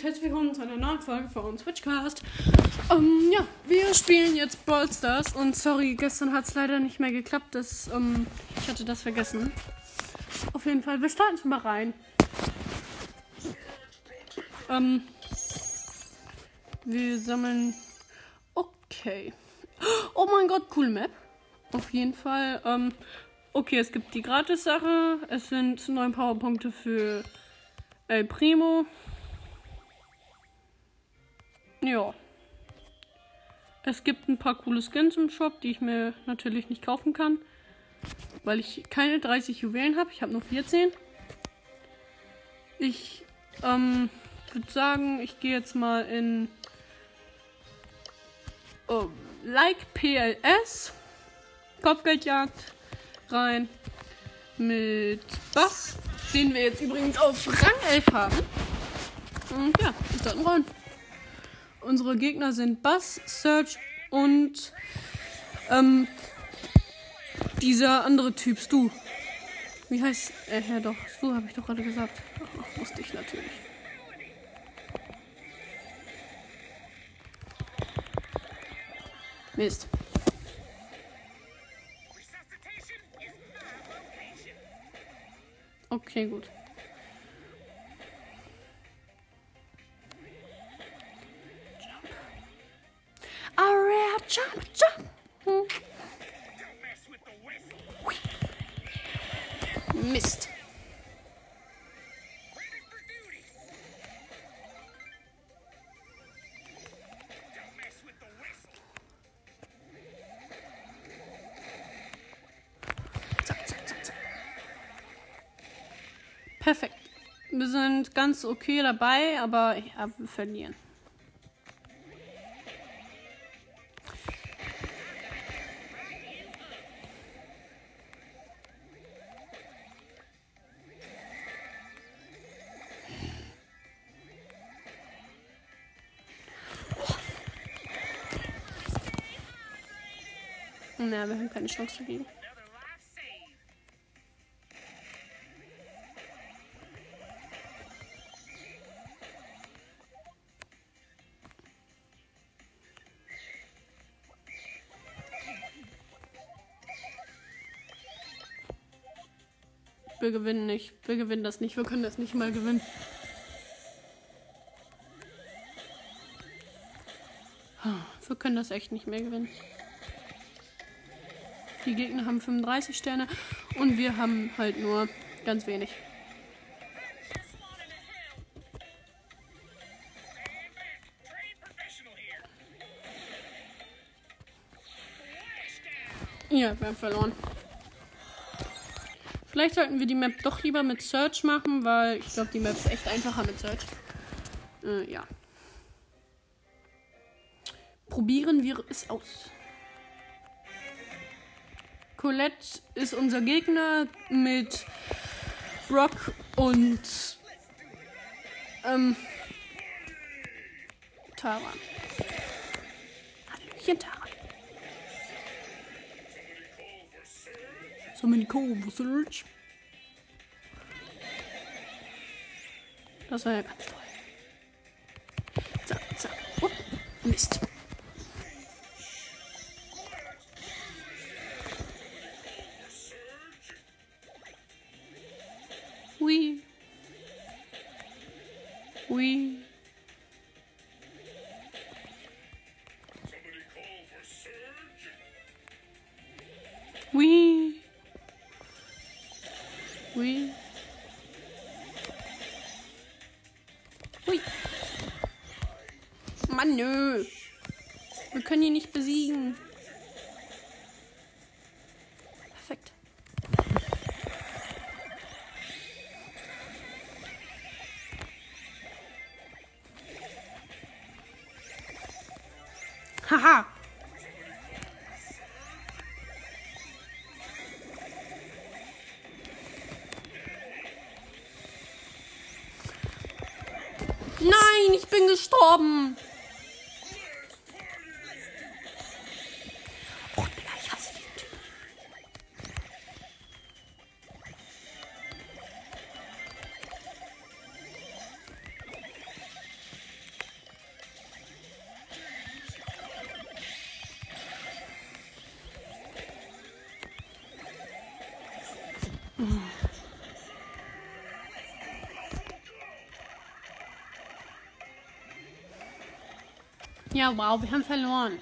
und herzlich willkommen zu einer neuen Folge von Switchcast. Ähm, ja, wir spielen jetzt Brawl Stars und sorry, gestern hat es leider nicht mehr geklappt. Das, ähm, ich hatte das vergessen. Auf jeden Fall, wir starten schon mal rein. Ähm, wir sammeln. Okay. Oh mein Gott, cool Map. Auf jeden Fall. Ähm, okay, es gibt die Gratis-Sache. Es sind neun Powerpunkte für El Primo. Ja. Es gibt ein paar coole Skins im Shop, die ich mir natürlich nicht kaufen kann. Weil ich keine 30 Juwelen habe. Ich habe nur 14. Ich ähm, würde sagen, ich gehe jetzt mal in oh, Like PLS Kopfgeldjagd rein mit Bass, den wir jetzt übrigens auf Rang 11 haben. Und ja, wir starten rein. Unsere Gegner sind Bass, Search und ähm, dieser andere Typ, Stu. Wie heißt er? Äh, ja, doch, Stu habe ich doch gerade gesagt. Ach, wusste ich natürlich. Mist. Okay, gut. Jump, jump. Mist. Perfekt. Wir sind ganz okay dabei, aber wir verlieren. Na, wir haben keine Chance dagegen. Wir gewinnen nicht. Wir gewinnen das nicht. Wir können das nicht mal gewinnen. Wir können das echt nicht mehr gewinnen. Die Gegner haben 35 Sterne und wir haben halt nur ganz wenig. Ja, wir haben verloren. Vielleicht sollten wir die Map doch lieber mit Search machen, weil ich glaube, die Map ist echt einfacher mit Search. Äh, ja. Probieren wir es aus. Colette ist unser Gegner mit Brock und ähm, Tara. Hallöchen, Tara. So cool search. Das war ja ganz toll. Zack, zack. Oh, Mist. Ui. Ui. Ui. Mann, nö. Wir können ihn nicht besiegen. Ja, wow, wir haben verloren.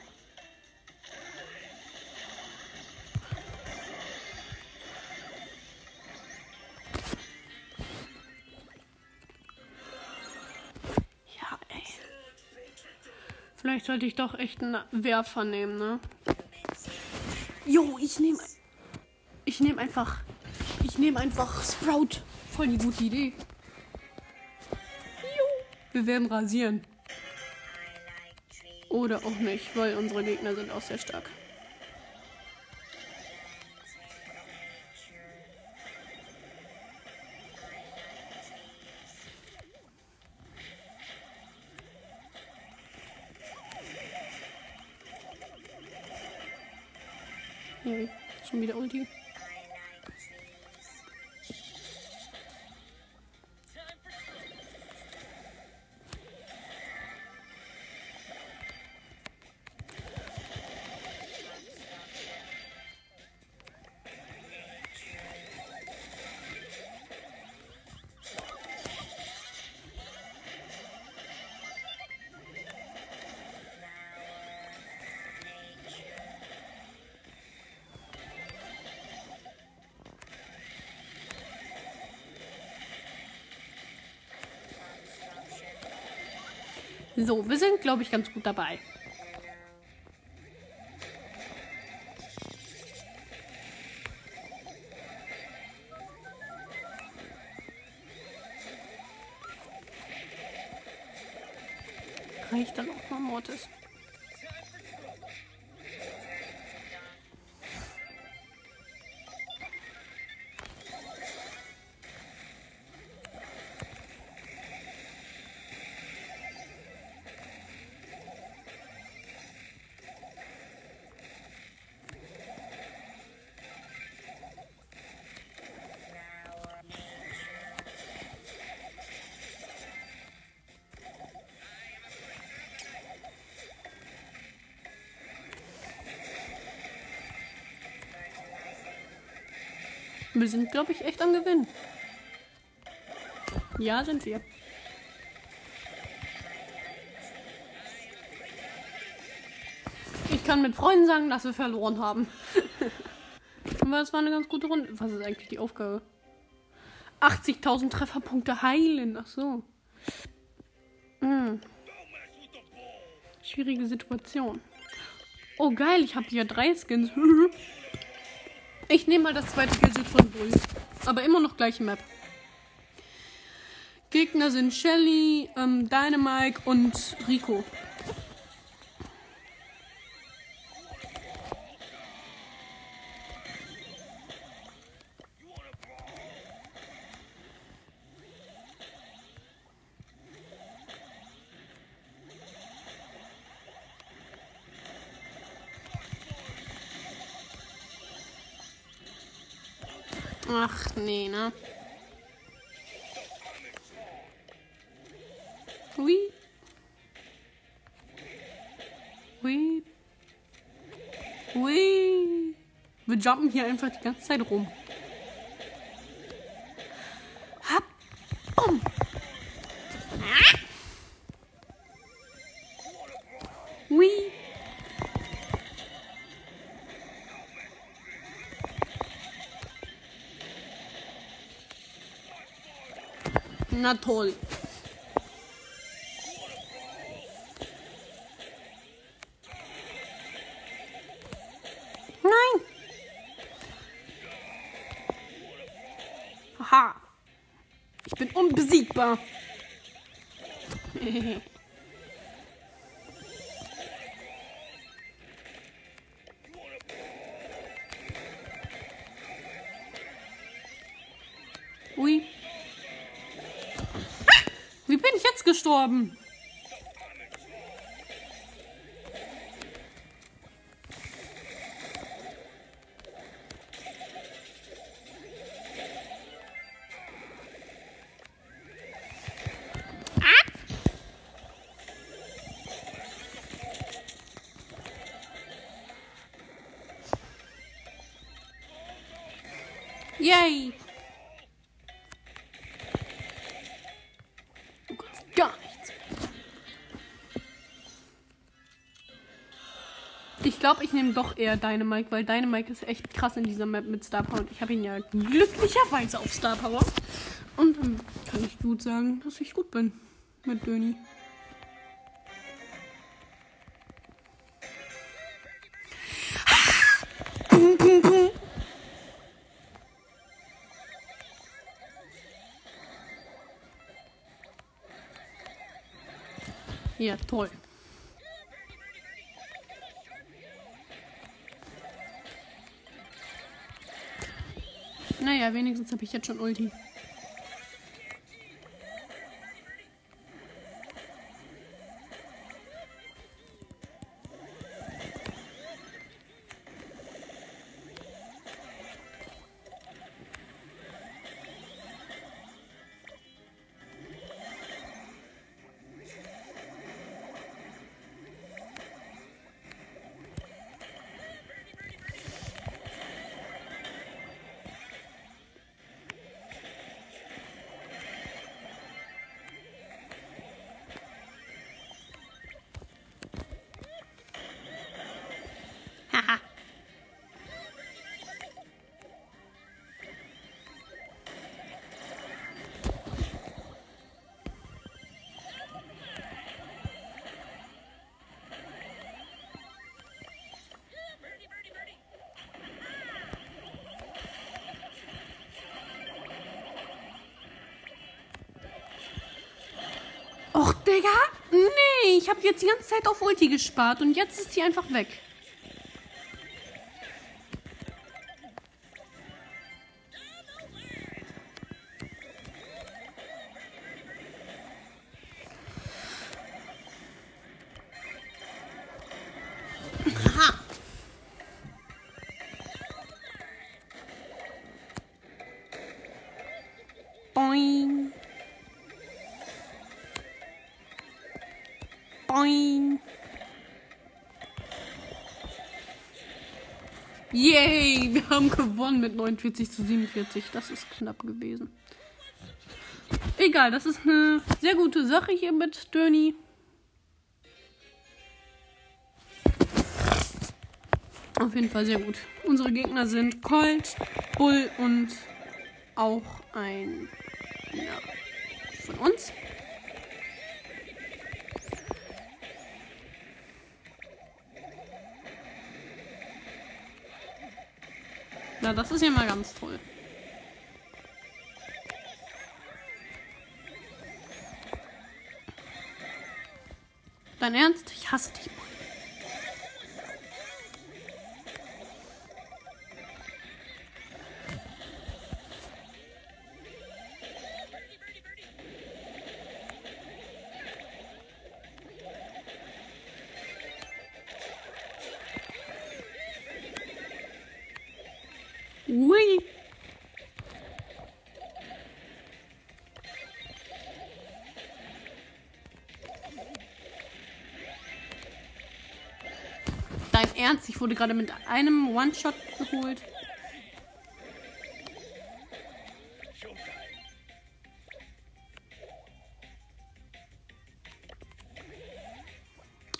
Ja, ey. Vielleicht sollte ich doch echt einen Werfer nehmen, ne? Jo, ich nehme. Ich nehme einfach. Ich nehme einfach Sprout. Voll die gute Idee. Jo. Wir werden rasieren. Oder auch nicht, weil unsere Gegner sind auch sehr stark. So, wir sind, glaube ich, ganz gut dabei. Reicht dann auch mal Mortis. Wir sind, glaube ich, echt am Gewinn. Ja, sind wir. Ich kann mit Freunden sagen, dass wir verloren haben. Aber es war eine ganz gute Runde. Was ist eigentlich die Aufgabe? 80.000 Trefferpunkte heilen. Ach so. Hm. Schwierige Situation. Oh geil, ich habe hier drei Skins. Ich nehme mal das zweite Gadget von Bull. Aber immer noch gleiche Map. Gegner sind Shelly, ähm, Dynamike und Rico. Ach, nee, ne? Hui. Hui. Hui. Wir jumpen hier einfach die ganze Zeit rum. Na toll. Nein. Aha. Ich bin unbesiegbar. Wie bin ich jetzt gestorben? Glaube, ich nehme doch eher Dynamike, weil Dynamike ist echt krass in dieser Map mit Star Power. Und ich habe ihn ja glücklicherweise auf Star Power. Und dann kann ich gut sagen, dass ich gut bin mit Döni. Ja, toll. Wenigstens habe ich jetzt schon Ulti. Digga. Nee, ich habe jetzt die ganze Zeit auf Ulti gespart und jetzt ist sie einfach weg. Boing. Yay, wir haben gewonnen mit 49 zu 47. Das ist knapp gewesen. Egal, das ist eine sehr gute Sache hier mit Döni. Auf jeden Fall sehr gut. Unsere Gegner sind Colt, Bull und auch ein ja, von uns. Na, das ist ja mal ganz toll. Dein Ernst? Ich hasse dich. Ernst? Ich wurde gerade mit einem One-Shot geholt.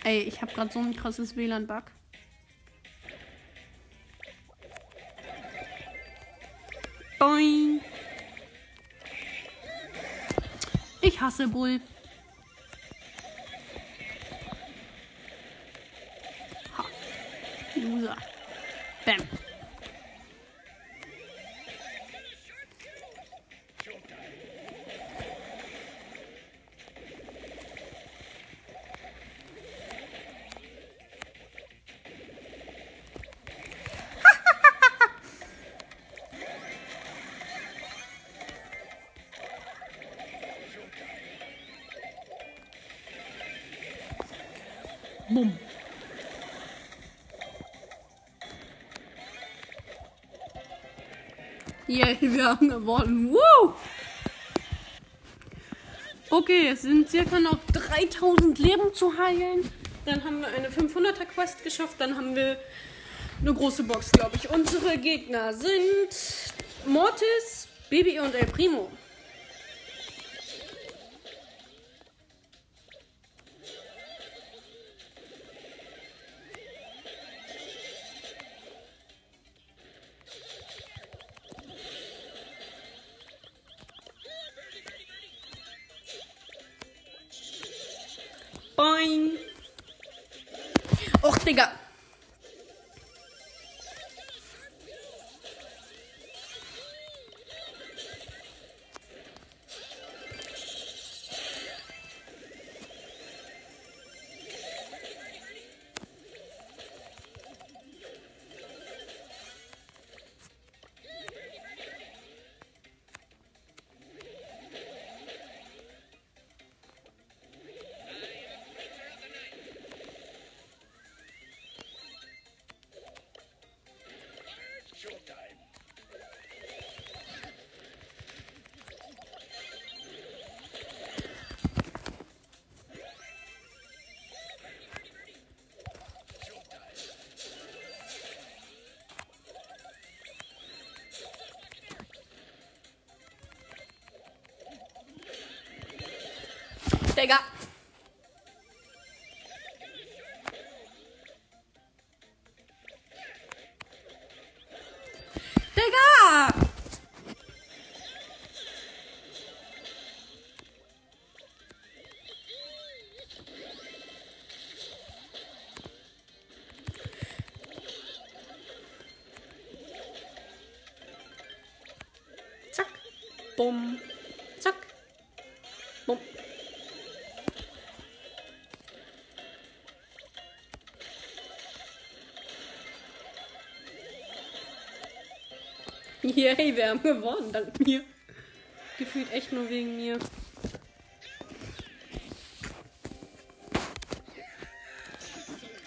Ey, ich habe gerade so ein krasses WLAN-Bug. Boing. Ich hasse Bull. Yay, wir haben gewonnen. Woo! Okay, es sind circa noch 3000 Leben zu heilen. Dann haben wir eine 500er Quest geschafft. Dann haben wir eine große Box, glaube ich. Unsere Gegner sind Mortis, Baby und El Primo. Boing. Och, Digga. Digga. Digga! Zack. Bumm. Zack. Yay, wir haben gewonnen, dank mir. Gefühlt echt nur wegen mir.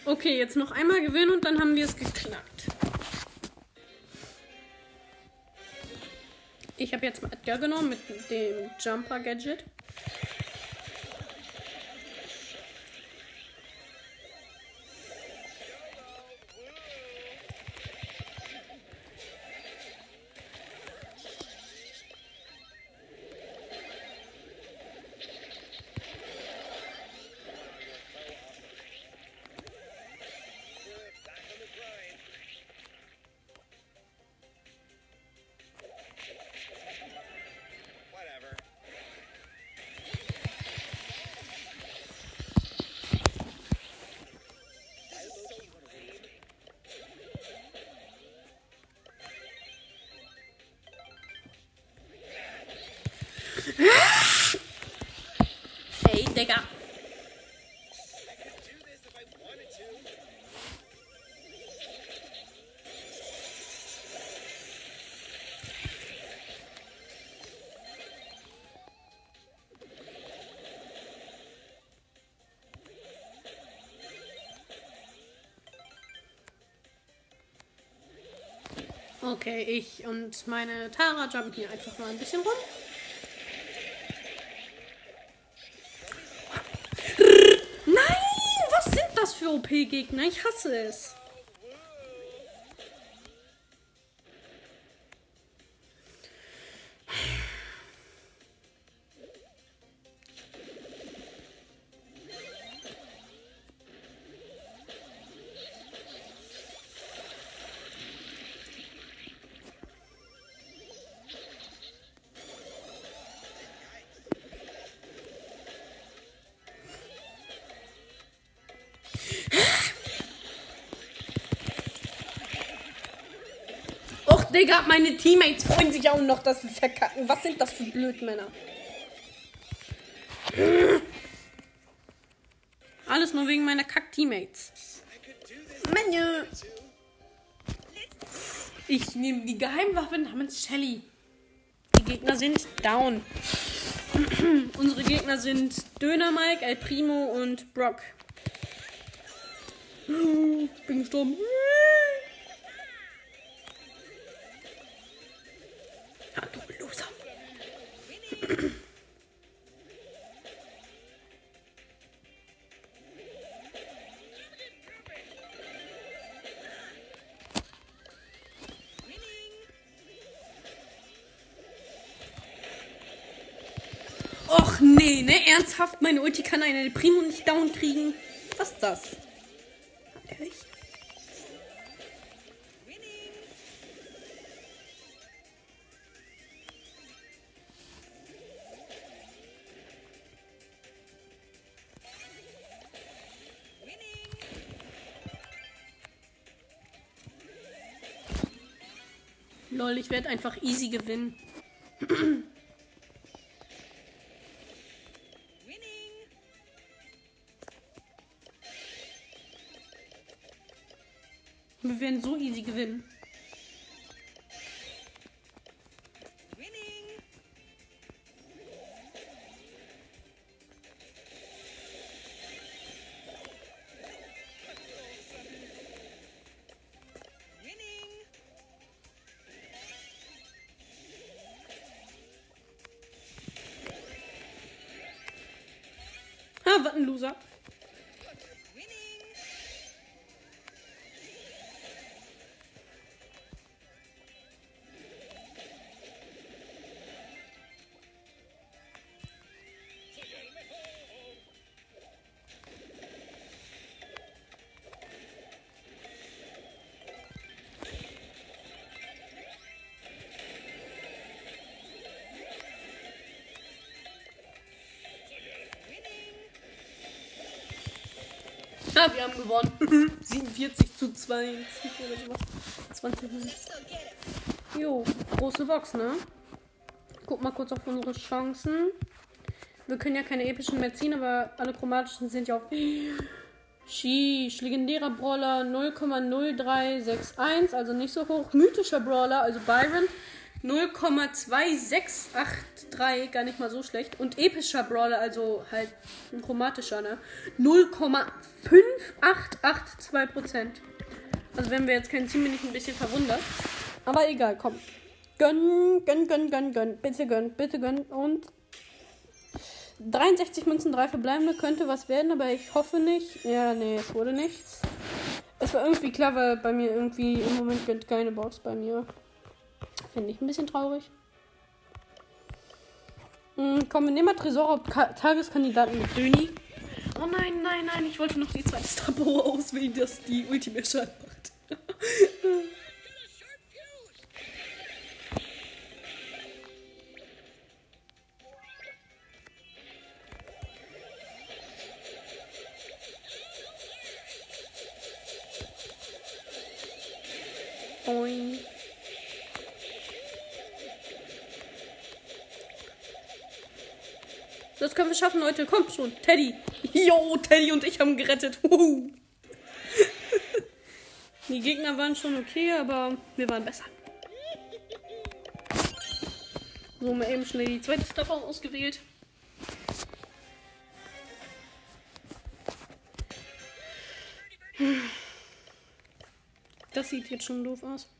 Okay, jetzt noch einmal gewinnen und dann haben wir es geknackt. Ich habe jetzt mal Edgar genommen mit dem Jumper Hey, Digga. Okay, ich und meine Tara jumpen hier einfach mal ein bisschen rum. OP-Gegner? Ich hasse es. Digga, meine Teammates freuen sich auch noch, dass wir verkacken. Was sind das für Blödmänner? Alles nur wegen meiner Kack-Teammates. Menü. Ich nehme die Geheimwaffe namens Shelly. Die Gegner sind down. Unsere Gegner sind Döner Mike, El Primo und Brock. Ich bin gestorben. Ernsthaft, meine Ulti kann eine Primo nicht down kriegen. Was ist das? Ehrlich? Lol, ich werde einfach easy gewinnen. werden so easy gewinnen. Winning. Winning. Ha, was ein Loser. Wir haben gewonnen. 47 zu 2 oder sowas. 20 Minuten. Jo, große Box, ne? Guck mal kurz auf unsere Chancen. Wir können ja keine epischen mehr ziehen, aber alle chromatischen sind ja auf. Sheesh, legendärer Brawler 0,0361, also nicht so hoch. Mythischer Brawler, also Byron 0,2683, gar nicht mal so schlecht. Und epischer Brawler, also halt ein chromatischer, ne? 0,5882%. Also wenn wir jetzt keinen ziehen, bin ich ein bisschen verwundert. Aber egal, komm. Gönn, gönn, gönn, gönn, gönn. Bitte gönn, bitte gönn. Und 63 Münzen, 3 verbleibende könnte was werden, aber ich hoffe nicht. Ja, nee, es wurde nichts. Es war irgendwie klar, weil bei mir irgendwie im Moment gönnt keine Box bei mir. Finde ich ein bisschen traurig. Hm, komm, wir nehmen mal Tresor Tageskandidaten mit Döni. Oh nein, nein, nein, ich wollte noch die zweite Power auswählen, dass die Ultimate Schaden macht. Das können wir schaffen, Leute. Kommt schon. Teddy. Jo, Teddy und ich haben gerettet. Die Gegner waren schon okay, aber wir waren besser. So, mal eben schnell die zweite Staffel ausgewählt. Das sieht jetzt schon doof aus.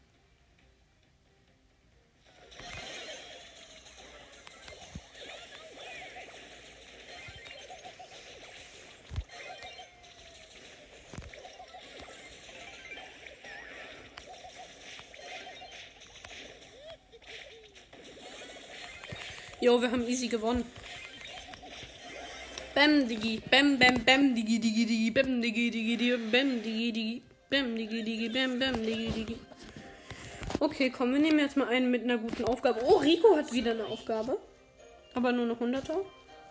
Jo, wir haben easy gewonnen. Bam, Digi. Bam, bam, bam, Digi, Digi, Digi. Bam, Digi, Digi, Digi. Bam, Digi, Digi. Bam, Digi, Digi. Bam, bam, Digi, Digi. Okay, komm, wir nehmen jetzt mal einen mit einer guten Aufgabe. Oh, Rico hat wieder eine Aufgabe. Aber nur eine 100er.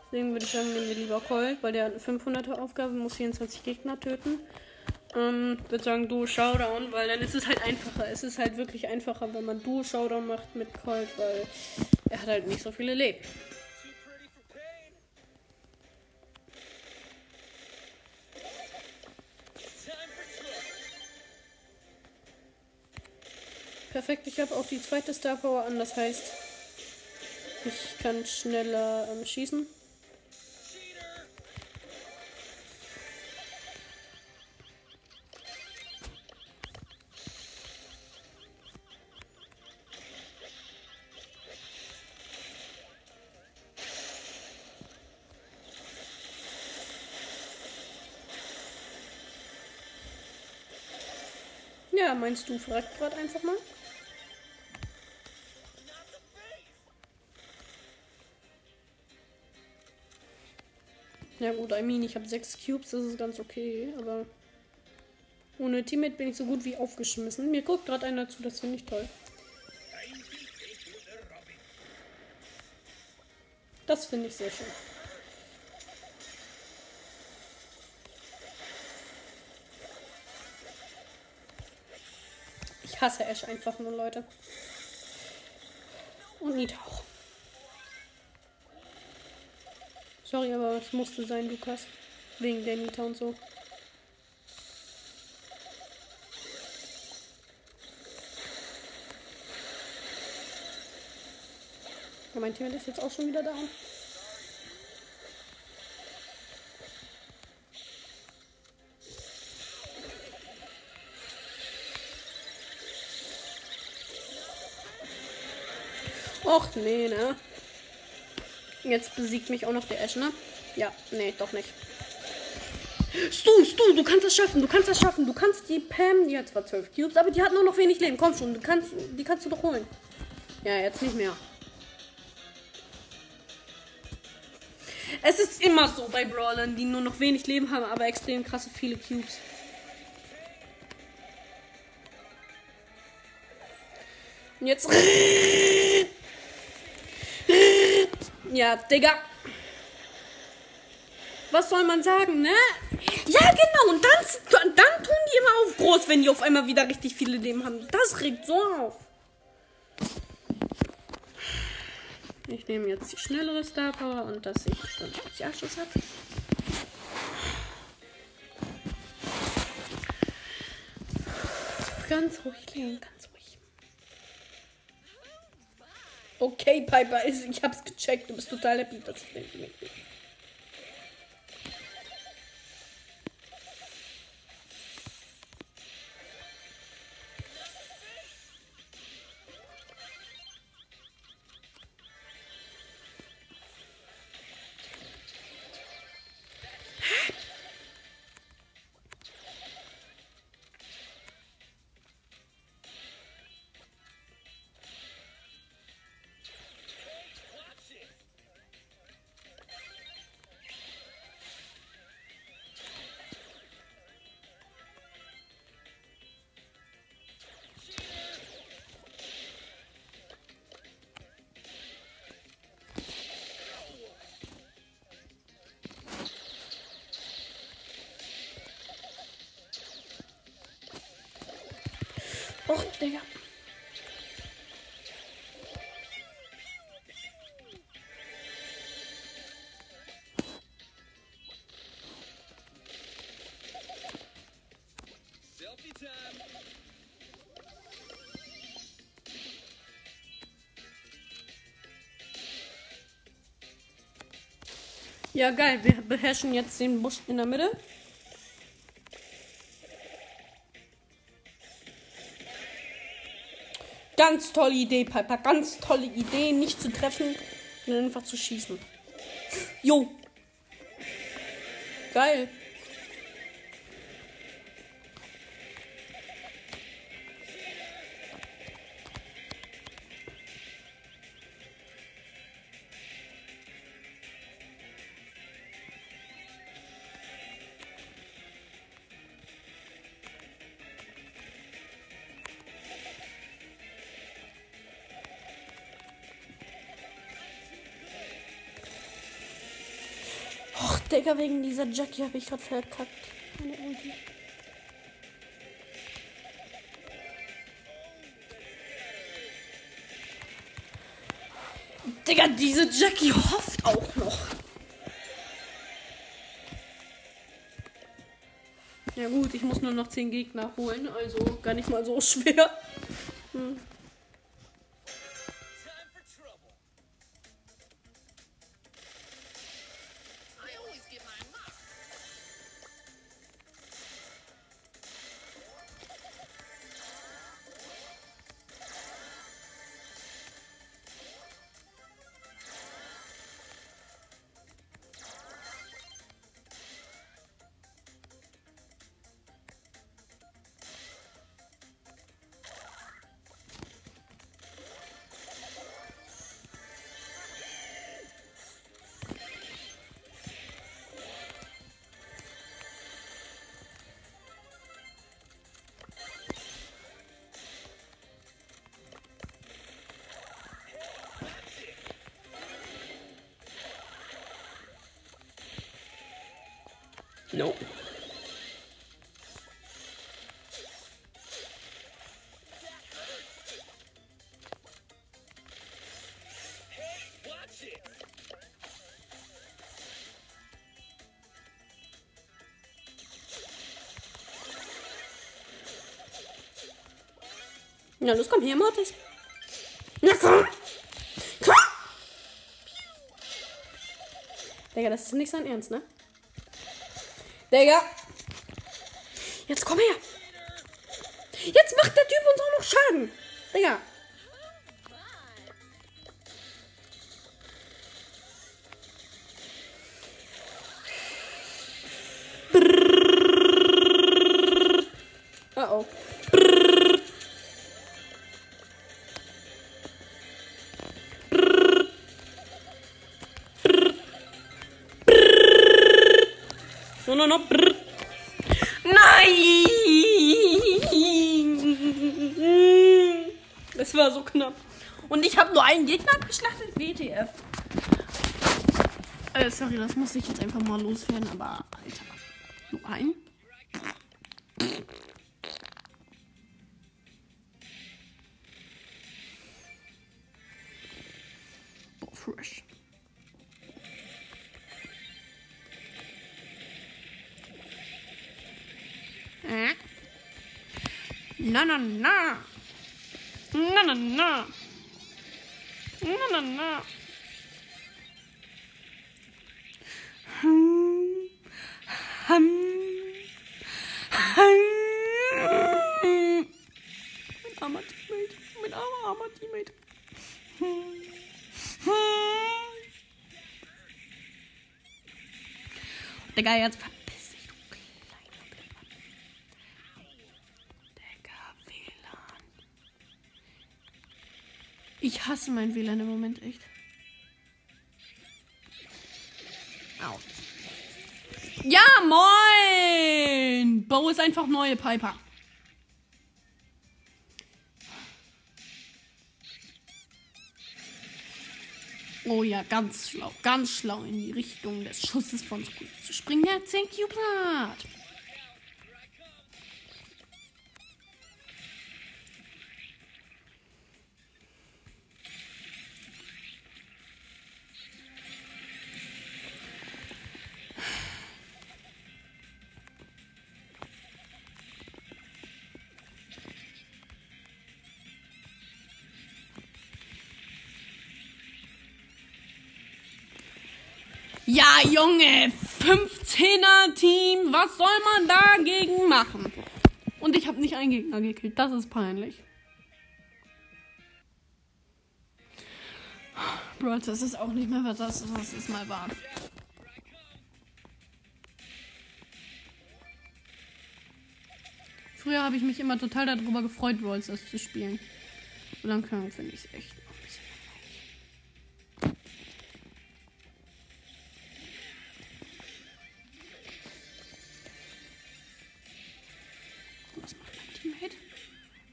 Deswegen würde ich sagen, nehmen wir lieber Colt, weil der hat eine 500er Aufgabe, muss 24 Gegner töten. Ähm, würde sagen, Duo Showdown, weil dann ist es halt einfacher. Es ist halt wirklich einfacher, wenn man Duo Showdown macht mit Colt, weil er hat halt nicht so viele Leben. Perfekt, ich habe auch die zweite Star Power an, das heißt, ich kann schneller ähm, schießen. Meinst du, fragt gerade einfach mal? Ja gut, I mean, ich habe sechs Cubes, das ist ganz okay, aber ohne Teammate bin ich so gut wie aufgeschmissen. Mir guckt gerade einer zu, das finde ich toll. Das finde ich sehr schön. Hasse Ash einfach nur, Leute. Und Nita auch. Sorry, aber es musste sein, Lukas. Wegen der Nita und so. Ja, mein Team ist jetzt auch schon wieder da. Och, nee, ne? Jetzt besiegt mich auch noch der Ash, ne? Ja, nee, doch nicht. Stu, Stu, du kannst das schaffen, du kannst das schaffen. Du kannst die Pam, die hat zwar 12 Cubes, aber die hat nur noch wenig Leben. Komm schon, du kannst, die kannst du doch holen. Ja, jetzt nicht mehr. Es ist immer so bei Brawlern, die nur noch wenig Leben haben, aber extrem krasse viele Cubes. Und jetzt. Ja, Digga. Was soll man sagen, ne? Ja, genau. Und dann, dann tun die immer auf groß, wenn die auf einmal wieder richtig viele Leben haben. Das regt so auf. Ich nehme jetzt die schnellere Star Power und dass ich dann Spezialschuss habe. Ganz ruhig, Leon, ganz Okay, Piper, ich hab's gecheckt. Du bist total happy, dass ich nicht bin. Digga. Ja, geil. Wir beherrschen jetzt den Busch in der Mitte. Ganz tolle Idee, Piper. Ganz tolle Idee, nicht zu treffen, sondern einfach zu schießen. Jo. Geil. Digga, wegen dieser Jackie habe ich gerade verkackt. Meine Ulti. Digga, diese Jackie hofft auch noch. Ja gut, ich muss nur noch 10 Gegner holen, also gar nicht mal so schwer. No. Na los, komm her, Mortis. Na komm! Komm! Digga, das ist nicht sein Ernst, ne? Digga! Jetzt komm her! Jetzt macht der Typ uns auch noch Schaden! Digga! Sorry, das muss ich jetzt einfach mal loswerden, aber Alter. Nur ein? Boah, fresh. Äh? Na, na, na. Na, na, na. Na, na, na. Mein armer Teammate. Mein armer, armer Teammate. Digga, jetzt verpiss dich, du kleiner Blöder. Digga, WLAN. Ich hasse mein WLAN im Moment echt. Au. Ja, moin! Bo ist einfach neue Piper. Oh ja, ganz schlau, ganz schlau in die Richtung des Schusses von Squeak zu springen. Ja, thank you, Bart. Junge, 15er Team, was soll man dagegen machen? Und ich habe nicht einen Gegner gekillt, das ist peinlich. Bro, das ist auch nicht mehr was das, was es mal war. Früher habe ich mich immer total darüber gefreut, Stars zu spielen. So langsam finde ich es echt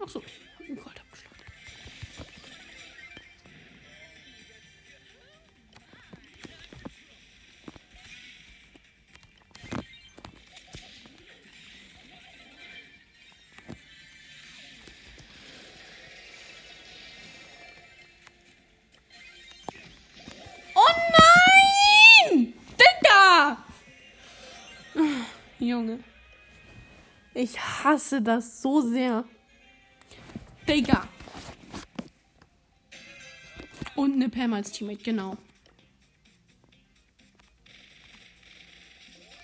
Ach so, hab einen abgeschlagen. Oh nein! Digga! Junge. Ich hasse das so sehr. Digga. Und eine Pam als Teammate, genau.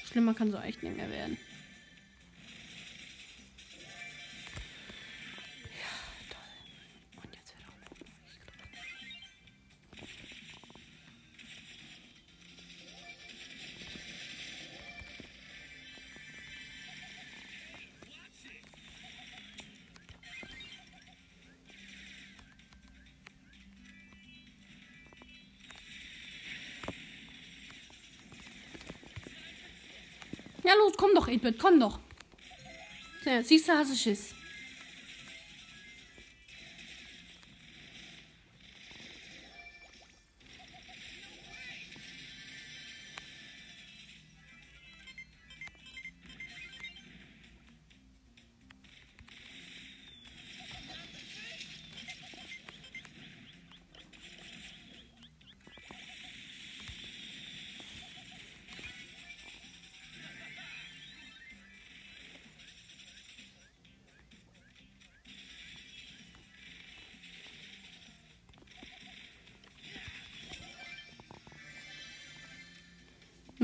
Schlimmer kann so echt nicht mehr werden. Los, komm doch, 8-Bit, komm doch. Siehst du, hast du Schiss.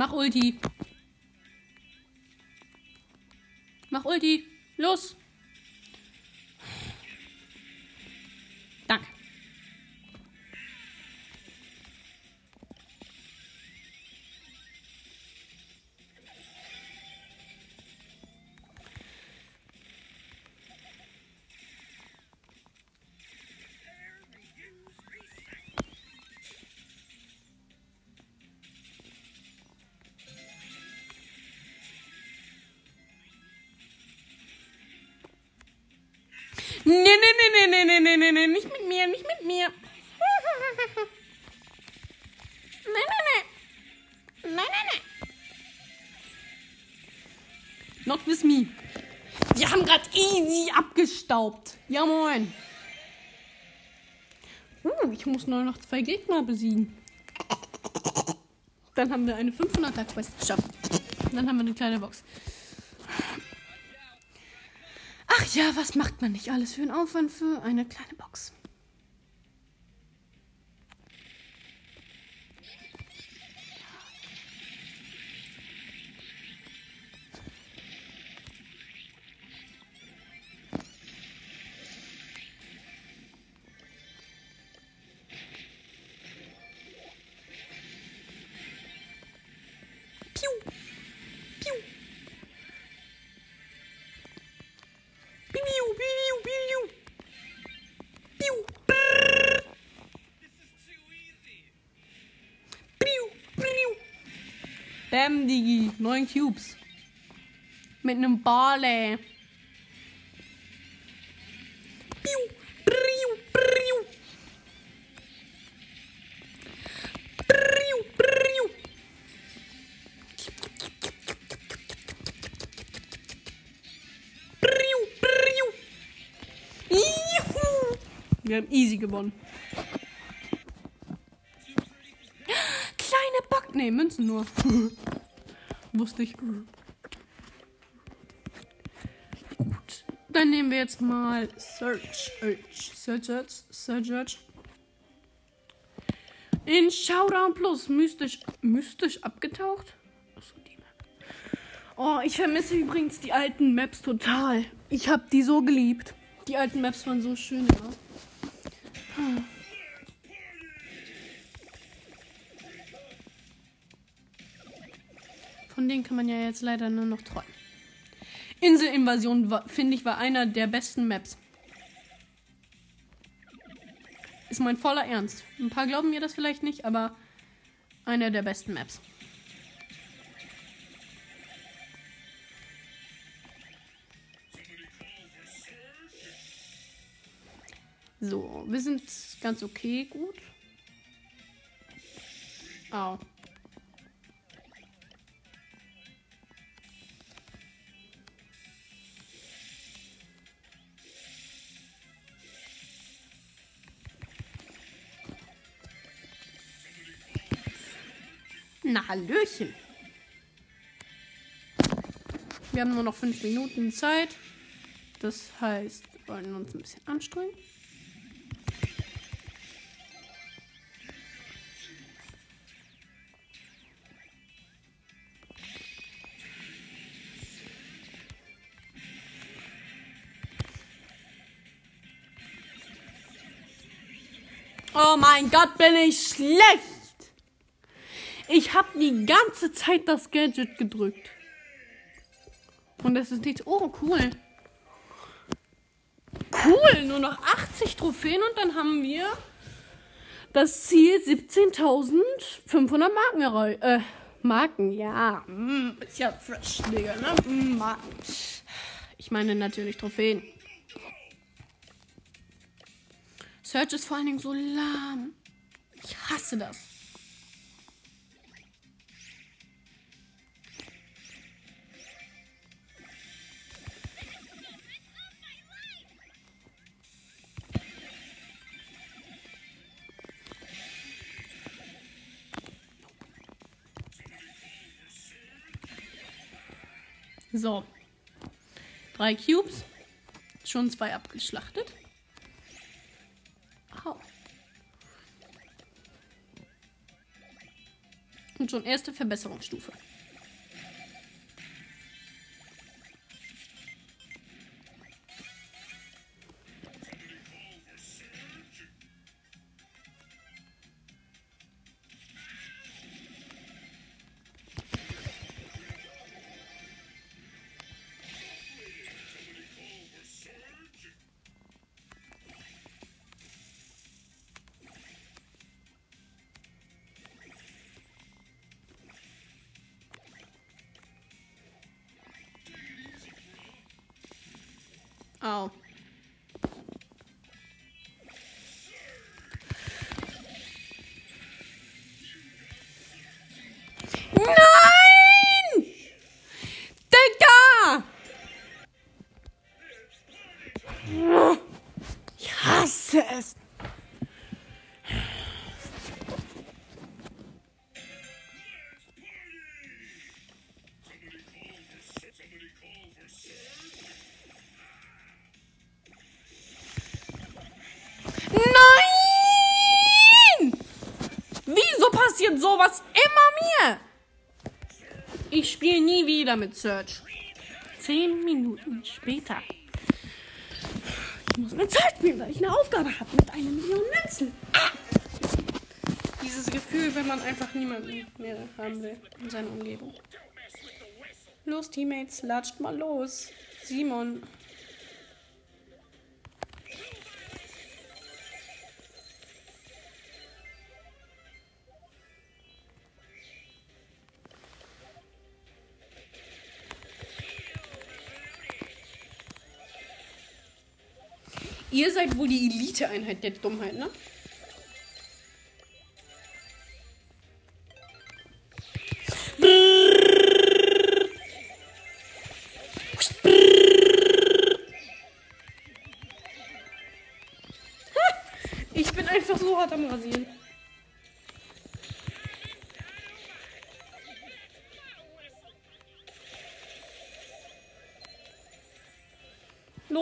Mach Ulti. Mach Ulti. Los. Nee, nee, nee, nee, nee, nee, nee, nee, nicht mit mir, nicht mit mir. Nein, nein, nein. Nein, nein, nein. Not with me. Wir haben gerade easy abgestaubt. Ja, moin. Uh, ich muss nur noch zwei Gegner besiegen. Dann haben wir eine 500er Quest geschafft. Dann haben wir eine kleine Box. Ja, was macht man nicht alles für einen Aufwand für eine kleine Box? Bam, Digi. Neun Cubes. Mit einem Barley. Piu, piu, piu. Piu, piu. Priu, priu. Juhu. Wir haben easy gewonnen. Nee, Münzen nur. Wusste ich. Gut. Dann nehmen wir jetzt mal Search. Search. Search. Search. Search. In Showdown Plus. Mystisch. Mystisch abgetaucht? Oh, ich vermisse übrigens die alten Maps total. Ich habe die so geliebt. Die alten Maps waren so schön, ja. Man ja jetzt leider nur noch träumen. Inselinvasion, finde ich, war einer der besten Maps. Ist mein voller Ernst. Ein paar glauben mir das vielleicht nicht, aber einer der besten Maps. So, wir sind ganz okay, gut. Au. Na, Hallöchen. Wir haben nur noch fünf Minuten Zeit. Das heißt, wir wollen uns ein bisschen anstrengen. Oh mein Gott, bin ich schlecht. Ich habe die ganze Zeit das Gadget gedrückt. Und es ist nichts. Oh, cool. Cool, nur noch 80 Trophäen und dann haben wir das Ziel 17.500 Marken erreicht. Äh, Marken, ja. Mm, ist ja fresh, Digga, ne? Mm, Marken. Ich meine natürlich Trophäen. Search ist vor allen Dingen so lahm. Ich hasse das. So. Drei Cubes. Schon zwei abgeschlachtet. Au. Und schon erste Verbesserungsstufe. Hasse es. Nein! Wieso passiert sowas immer mir? Ich spiele nie wieder mit Search. Zehn Minuten später. Muss mit Search spielen, weil ich eine Aufgabe habe mit einer Million Münzen. Dieses Gefühl, wenn man einfach niemanden mehr haben will in seiner Umgebung. Los, Teammates, latscht mal los. Simon. Ihr seid wohl die Elite-Einheit der Dummheit, ne?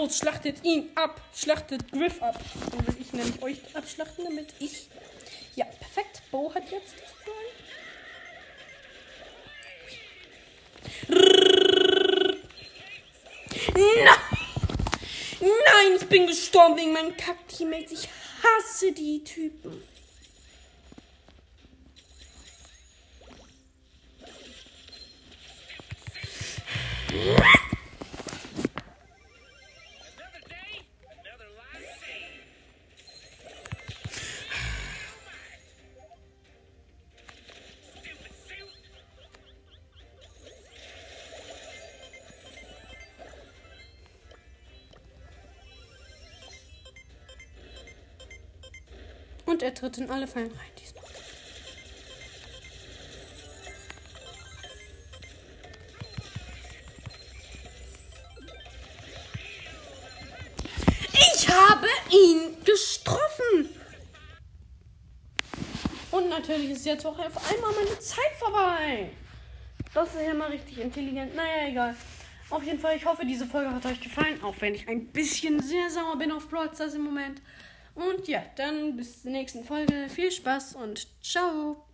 Los, schlachtet ihn ab. Schlachtet Griff ab. Dann will ich nämlich euch abschlachten, damit ich. Ja, perfekt. Bo hat jetzt sozusagen. Nein! Nein, ich bin gestorben wegen meinen Kack-Teammates. Ich hasse die Typen. Und er tritt in alle Fallen rein. Diesmal. Ich habe ihn getroffen. Und natürlich ist jetzt auch auf einmal meine Zeit vorbei. Das ist ja mal richtig intelligent. Naja, egal. Auf jeden Fall, ich hoffe, diese Folge hat euch gefallen. Auch wenn ich ein bisschen sehr sauer bin auf Brawl Stars im Moment. Und ja, dann bis zur nächsten Folge. Viel Spaß und ciao.